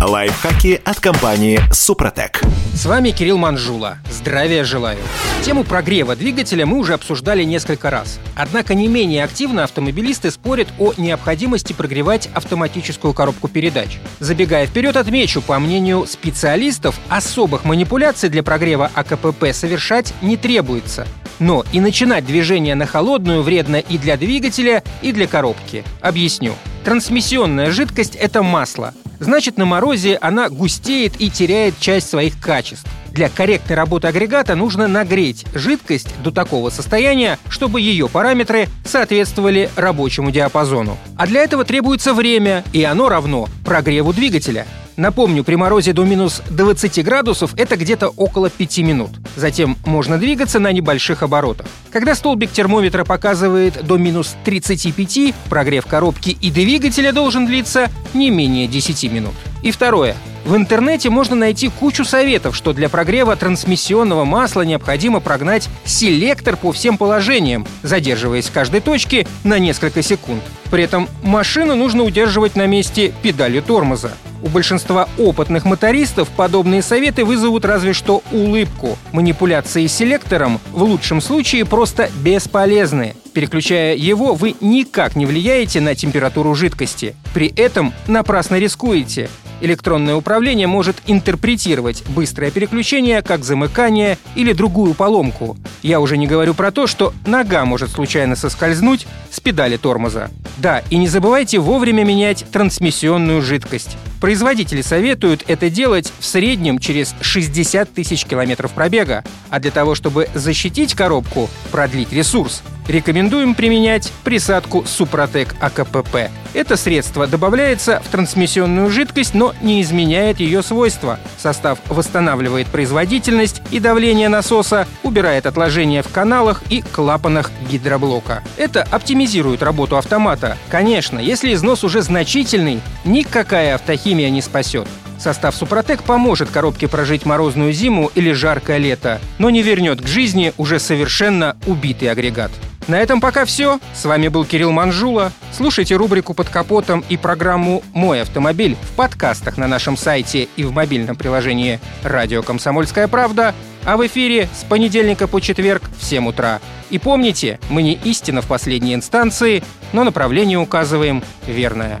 Лайфхаки от компании «Супротек». С вами Кирилл Манжула. Здравия желаю. Тему прогрева двигателя мы уже обсуждали несколько раз. Однако не менее активно автомобилисты спорят о необходимости прогревать автоматическую коробку передач. Забегая вперед, отмечу, по мнению специалистов, особых манипуляций для прогрева АКПП совершать не требуется. Но и начинать движение на холодную вредно и для двигателя, и для коробки. Объясню. Трансмиссионная жидкость – это масло. Значит, на морозе она густеет и теряет часть своих качеств. Для корректной работы агрегата нужно нагреть жидкость до такого состояния, чтобы ее параметры соответствовали рабочему диапазону. А для этого требуется время, и оно равно прогреву двигателя. Напомню, при морозе до минус 20 градусов это где-то около 5 минут. Затем можно двигаться на небольших оборотах. Когда столбик термометра показывает до минус 35, прогрев коробки и двигателя должен длиться не менее 10 минут. И второе. В интернете можно найти кучу советов, что для прогрева трансмиссионного масла необходимо прогнать селектор по всем положениям, задерживаясь в каждой точке на несколько секунд. При этом машину нужно удерживать на месте педалью тормоза. У большинства опытных мотористов подобные советы вызовут разве что улыбку. Манипуляции селектором в лучшем случае просто бесполезны. Переключая его, вы никак не влияете на температуру жидкости. При этом напрасно рискуете. Электронное управление может интерпретировать быстрое переключение как замыкание или другую поломку. Я уже не говорю про то, что нога может случайно соскользнуть с педали тормоза. Да, и не забывайте вовремя менять трансмиссионную жидкость. Производители советуют это делать в среднем через 60 тысяч километров пробега. А для того, чтобы защитить коробку, продлить ресурс, рекомендуем применять присадку Супротек АКПП. Это средство добавляется в трансмиссионную жидкость, но не изменяет ее свойства. Состав восстанавливает производительность и давление насоса, убирает отложения в каналах и клапанах гидроблока. Это оптимизирует работу автомата. Конечно, если износ уже значительный, никакая автохимия не спасет. Состав Супротек поможет коробке прожить морозную зиму или жаркое лето, но не вернет к жизни уже совершенно убитый агрегат. На этом пока все. С вами был Кирилл Манжула. Слушайте рубрику «Под капотом» и программу «Мой автомобиль» в подкастах на нашем сайте и в мобильном приложении «Радио Комсомольская правда», а в эфире с понедельника по четверг в 7 утра. И помните, мы не истина в последней инстанции, но направление указываем верное.